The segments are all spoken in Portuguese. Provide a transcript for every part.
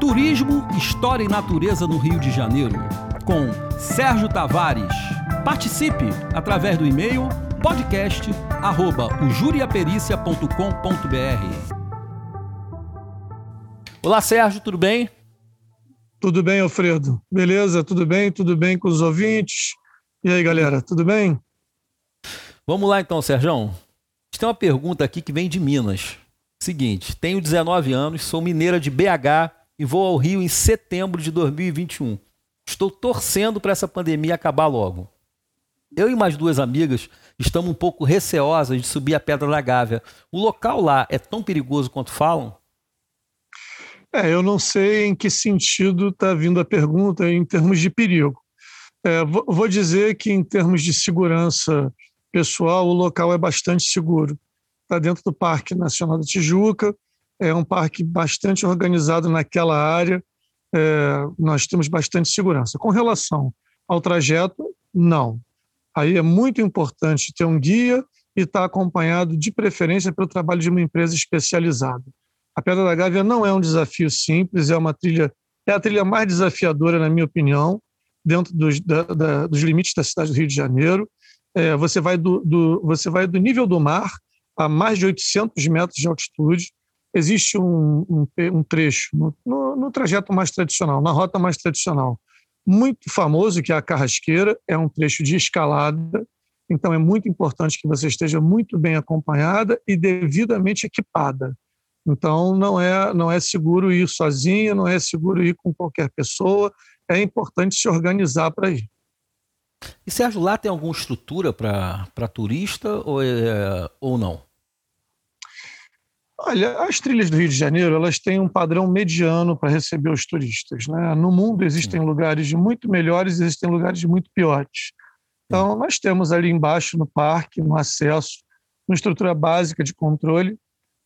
Turismo, História e Natureza no Rio de Janeiro, com Sérgio Tavares. Participe através do e-mail podcast@ujuriapericia.com.br. Olá, Sérgio, tudo bem? Tudo bem, Alfredo? Beleza? Tudo bem? Tudo bem com os ouvintes? E aí, galera, tudo bem? Vamos lá então, Sérgio. Tem uma pergunta aqui que vem de Minas. Seguinte, tenho 19 anos, sou mineira de BH e vou ao Rio em setembro de 2021. Estou torcendo para essa pandemia acabar logo. Eu e mais duas amigas estamos um pouco receosas de subir a Pedra da Gávea. O local lá é tão perigoso quanto falam? É, eu não sei em que sentido está vindo a pergunta em termos de perigo. É, vou dizer que, em termos de segurança pessoal, o local é bastante seguro. Está dentro do Parque Nacional da Tijuca, é um parque bastante organizado naquela área, é, nós temos bastante segurança. Com relação ao trajeto, não. Aí é muito importante ter um guia e estar tá acompanhado, de preferência, pelo trabalho de uma empresa especializada. A Pedra da Gávea não é um desafio simples, é uma trilha, é a trilha mais desafiadora, na minha opinião, dentro dos, da, da, dos limites da cidade do Rio de Janeiro. É, você, vai do, do, você vai do nível do mar a mais de 800 metros de altitude. Existe um, um, um trecho no, no, no trajeto mais tradicional, na rota mais tradicional, muito famoso, que é a Carrasqueira, é um trecho de escalada, então é muito importante que você esteja muito bem acompanhada e devidamente equipada. Então, não é, não é seguro ir sozinha, não é seguro ir com qualquer pessoa, é importante se organizar para ir. E Sérgio, lá tem alguma estrutura para turista ou, é, ou não? Olha, as trilhas do Rio de Janeiro elas têm um padrão mediano para receber os turistas. Né? No mundo existem Sim. lugares muito melhores, existem lugares muito piores. Então, Sim. nós temos ali embaixo no parque, no acesso, uma estrutura básica de controle,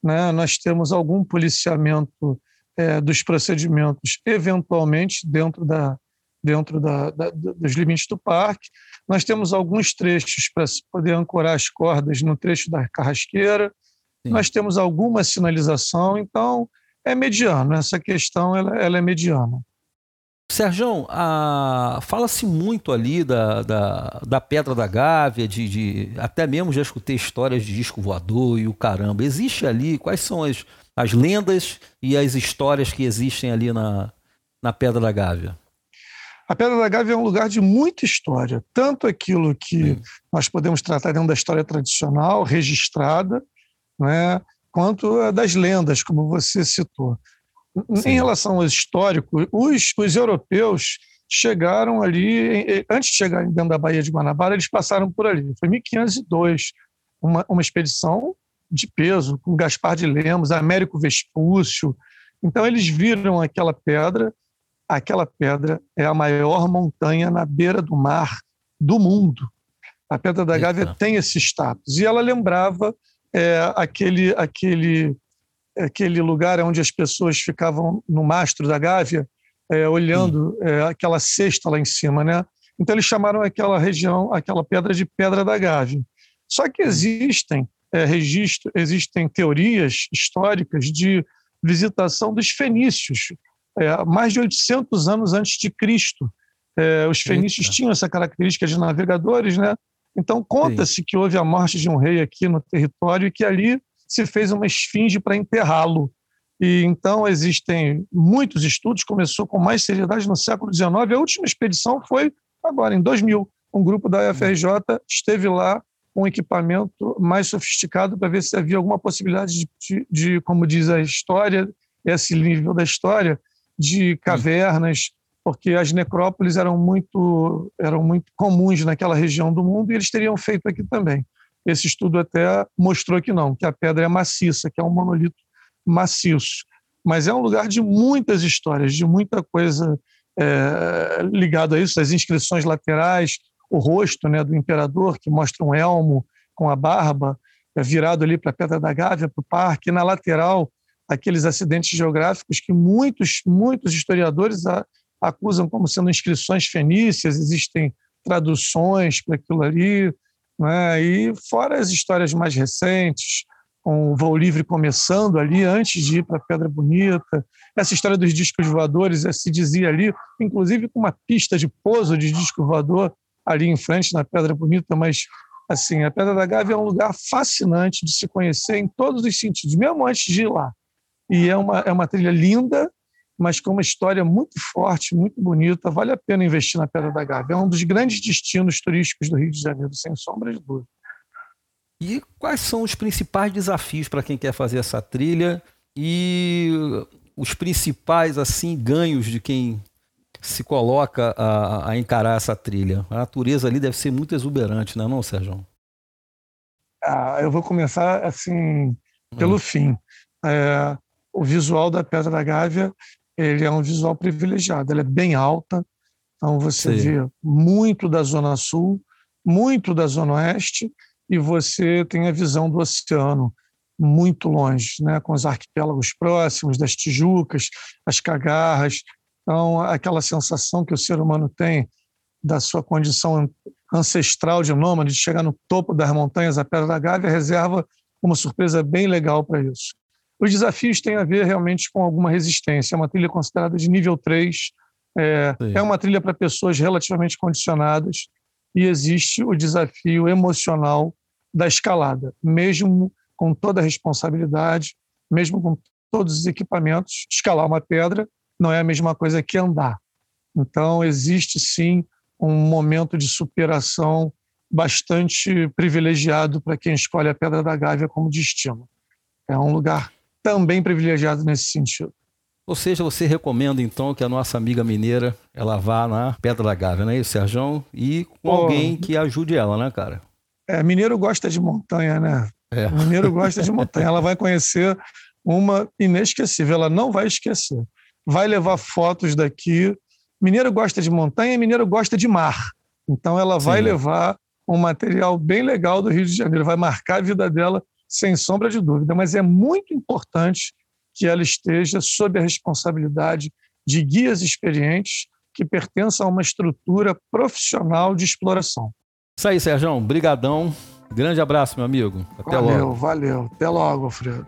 né? nós temos algum policiamento é, dos procedimentos, eventualmente, dentro, da, dentro da, da, dos limites do parque. Nós temos alguns trechos para se poder ancorar as cordas no trecho da carrasqueira. Sim. Nós temos alguma sinalização, então é mediano. Essa questão ela, ela é mediana. Sérgio, fala-se muito ali da, da, da, Pedra da Gávea, de, de, até mesmo já escutei histórias de disco voador e o caramba. Existe ali, quais são as, as lendas e as histórias que existem ali na, na Pedra da Gávea? A Pedra da Gávea é um lugar de muita história, tanto aquilo que Sim. nós podemos tratar dentro da história tradicional, registrada, né, quanto das lendas, como você citou. Sim. Em relação ao histórico, os, os europeus chegaram ali, antes de chegarem dentro da Baía de Guanabara, eles passaram por ali. Foi em 1502, uma, uma expedição de peso, com Gaspar de Lemos, Américo Vespúcio. Então, eles viram aquela pedra. Aquela pedra é a maior montanha na beira do mar do mundo. A Pedra da Gávea Eita. tem esse status. E ela lembrava é, aquele, aquele aquele lugar onde as pessoas ficavam no mastro da Gávea, é, olhando é, aquela cesta lá em cima, né? Então eles chamaram aquela região, aquela pedra de Pedra da Gávea. Só que existem é, registros, existem teorias históricas de visitação dos fenícios, é, mais de 800 anos antes de Cristo. É, os fenícios Eita. tinham essa característica de navegadores, né? Então conta-se que houve a morte de um rei aqui no território e que ali se fez uma esfinge para enterrá-lo. E então existem muitos estudos, começou com mais seriedade no século XIX. A última expedição foi agora, em 2000. Um grupo da UFRJ esteve lá com um equipamento mais sofisticado para ver se havia alguma possibilidade de, de, de, como diz a história, esse nível da história, de cavernas, porque as necrópolis eram muito, eram muito comuns naquela região do mundo e eles teriam feito aqui também. Esse estudo até mostrou que não, que a pedra é maciça, que é um monolito maciço. Mas é um lugar de muitas histórias, de muita coisa é, ligada a isso, as inscrições laterais, o rosto né, do imperador, que mostra um elmo com a barba, é, virado ali para a Pedra da Gávea, para o parque, e na lateral, aqueles acidentes geográficos que muitos, muitos historiadores acusam como sendo inscrições fenícias, existem traduções para aquilo ali, né? E fora as histórias mais recentes, com o voo livre começando ali, antes de ir para Pedra Bonita. Essa história dos discos voadores eh, se dizia ali, inclusive com uma pista de pouso de disco voador ali em frente, na Pedra Bonita, mas assim, a Pedra da Gávea é um lugar fascinante de se conhecer em todos os sentidos, mesmo antes de ir lá. E é uma, é uma trilha linda, mas com uma história muito forte, muito bonita. Vale a pena investir na Pedra da Gávea. É um dos grandes destinos turísticos do Rio de Janeiro, sem sombra de dúvida. E quais são os principais desafios para quem quer fazer essa trilha e os principais assim ganhos de quem se coloca a, a encarar essa trilha? A natureza ali deve ser muito exuberante, não é não, Sérgio? Ah, eu vou começar assim pelo hum. fim. É, o visual da Pedra da Gávea ele é um visual privilegiado. Ela é bem alta, então você Sim. vê muito da zona sul, muito da zona oeste e você tem a visão do oceano muito longe, né, com os arquipélagos próximos, das Tijucas, as Cagarras. Então, aquela sensação que o ser humano tem da sua condição ancestral de nômade, de chegar no topo das montanhas, a Pedra da Gávea reserva uma surpresa bem legal para isso. Os desafios têm a ver realmente com alguma resistência. É uma trilha considerada de nível 3, é, é uma trilha para pessoas relativamente condicionadas e existe o desafio emocional da escalada, mesmo com toda a responsabilidade, mesmo com todos os equipamentos, escalar uma pedra não é a mesma coisa que andar. Então, existe sim um momento de superação bastante privilegiado para quem escolhe a Pedra da Gávea como destino. É um lugar também privilegiado nesse sentido. Ou seja, você recomenda então que a nossa amiga mineira ela vá na Pedra da Gávea, não é isso, Sérgio? E com alguém que ajude ela, né, cara? É, mineiro gosta de montanha, né? É. Mineiro gosta de montanha. Ela vai conhecer uma inesquecível, ela não vai esquecer. Vai levar fotos daqui. Mineiro gosta de montanha, mineiro gosta de mar. Então ela vai Sim. levar um material bem legal do Rio de Janeiro, vai marcar a vida dela sem sombra de dúvida. Mas é muito importante que ela esteja sob a responsabilidade de guias experientes que pertençam a uma estrutura profissional de exploração. Isso aí, Sérgio. Brigadão. Grande abraço, meu amigo. Até valeu, logo. Valeu, Até logo, Alfredo.